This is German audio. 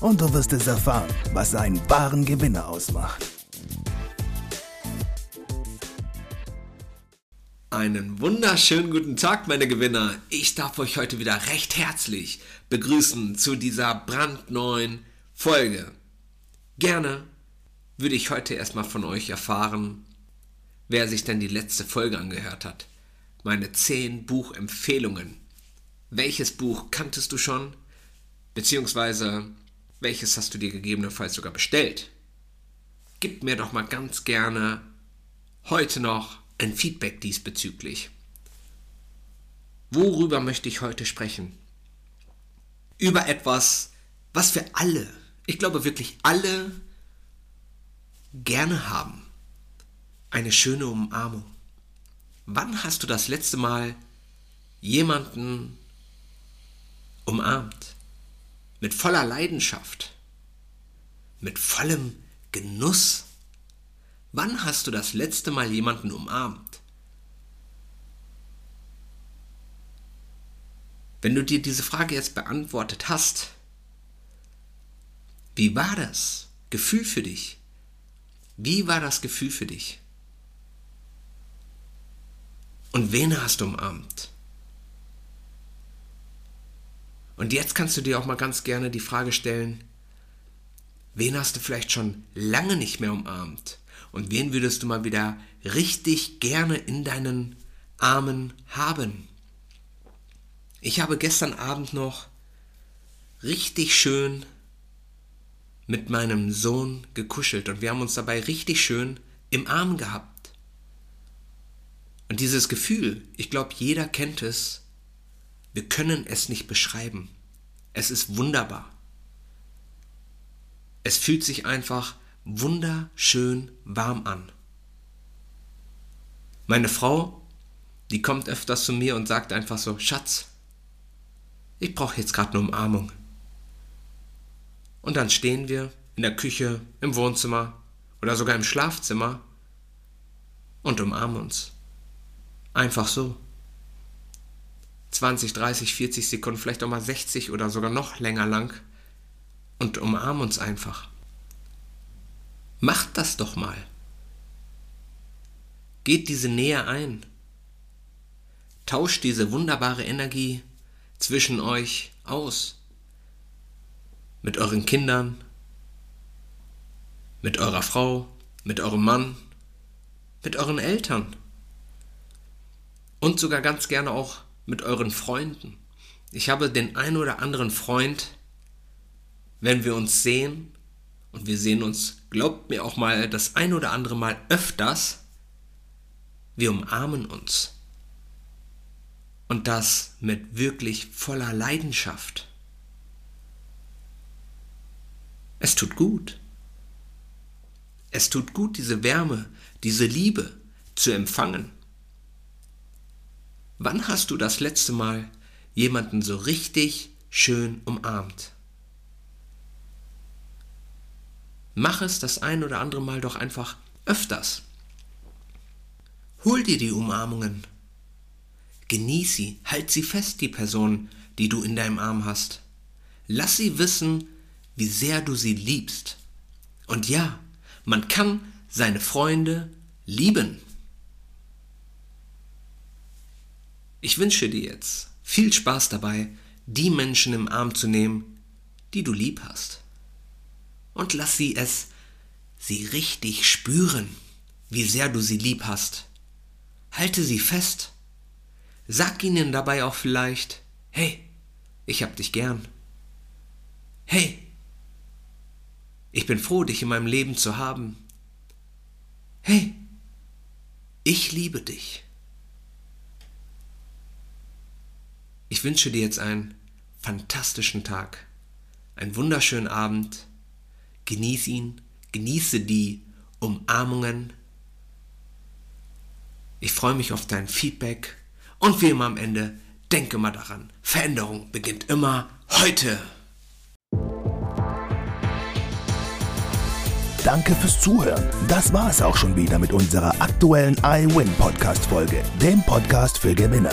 und du wirst es erfahren, was einen wahren Gewinner ausmacht. Einen wunderschönen guten Tag, meine Gewinner. Ich darf euch heute wieder recht herzlich begrüßen zu dieser brandneuen Folge. Gerne würde ich heute erstmal von euch erfahren, wer sich denn die letzte Folge angehört hat. Meine 10 Buchempfehlungen. Welches Buch kanntest du schon? Beziehungsweise welches hast du dir gegebenenfalls sogar bestellt? Gib mir doch mal ganz gerne heute noch ein Feedback diesbezüglich. Worüber möchte ich heute sprechen? Über etwas, was wir alle, ich glaube wirklich alle, gerne haben. Eine schöne Umarmung. Wann hast du das letzte Mal jemanden umarmt? Mit voller Leidenschaft? Mit vollem Genuss? Wann hast du das letzte Mal jemanden umarmt? Wenn du dir diese Frage jetzt beantwortet hast, wie war das Gefühl für dich? Wie war das Gefühl für dich? Und wen hast du umarmt? Und jetzt kannst du dir auch mal ganz gerne die Frage stellen, wen hast du vielleicht schon lange nicht mehr umarmt? Und wen würdest du mal wieder richtig gerne in deinen Armen haben? Ich habe gestern Abend noch richtig schön mit meinem Sohn gekuschelt und wir haben uns dabei richtig schön im Arm gehabt. Und dieses Gefühl, ich glaube, jeder kennt es, wir können es nicht beschreiben. Es ist wunderbar. Es fühlt sich einfach wunderschön warm an. Meine Frau, die kommt öfters zu mir und sagt einfach so, Schatz, ich brauche jetzt gerade eine Umarmung. Und dann stehen wir in der Küche, im Wohnzimmer oder sogar im Schlafzimmer und umarmen uns. Einfach so. 20, 30, 40 Sekunden, vielleicht auch mal 60 oder sogar noch länger lang und umarmen uns einfach. Macht das doch mal. Geht diese Nähe ein. Tauscht diese wunderbare Energie zwischen euch aus mit euren Kindern, mit eurer Frau, mit eurem Mann, mit euren Eltern und sogar ganz gerne auch mit euren Freunden. Ich habe den ein oder anderen Freund, wenn wir uns sehen, und wir sehen uns, glaubt mir auch mal, das ein oder andere Mal öfters, wir umarmen uns. Und das mit wirklich voller Leidenschaft. Es tut gut. Es tut gut, diese Wärme, diese Liebe zu empfangen. Wann hast du das letzte Mal jemanden so richtig schön umarmt? Mach es das ein oder andere Mal doch einfach öfters. Hol dir die Umarmungen. Genieß sie, halt sie fest, die Person, die du in deinem Arm hast. Lass sie wissen, wie sehr du sie liebst. Und ja, man kann seine Freunde lieben. Ich wünsche dir jetzt viel Spaß dabei, die Menschen im Arm zu nehmen, die du lieb hast. Und lass sie es, sie richtig spüren, wie sehr du sie lieb hast. Halte sie fest. Sag ihnen dabei auch vielleicht, hey, ich hab dich gern. Hey, ich bin froh, dich in meinem Leben zu haben. Hey, ich liebe dich. Ich wünsche dir jetzt einen fantastischen Tag, einen wunderschönen Abend. Genieß ihn, genieße die Umarmungen. Ich freue mich auf dein Feedback und wie immer am Ende, denke mal daran, Veränderung beginnt immer heute. Danke fürs Zuhören. Das war es auch schon wieder mit unserer aktuellen iWin Podcast Folge, dem Podcast für Gewinner.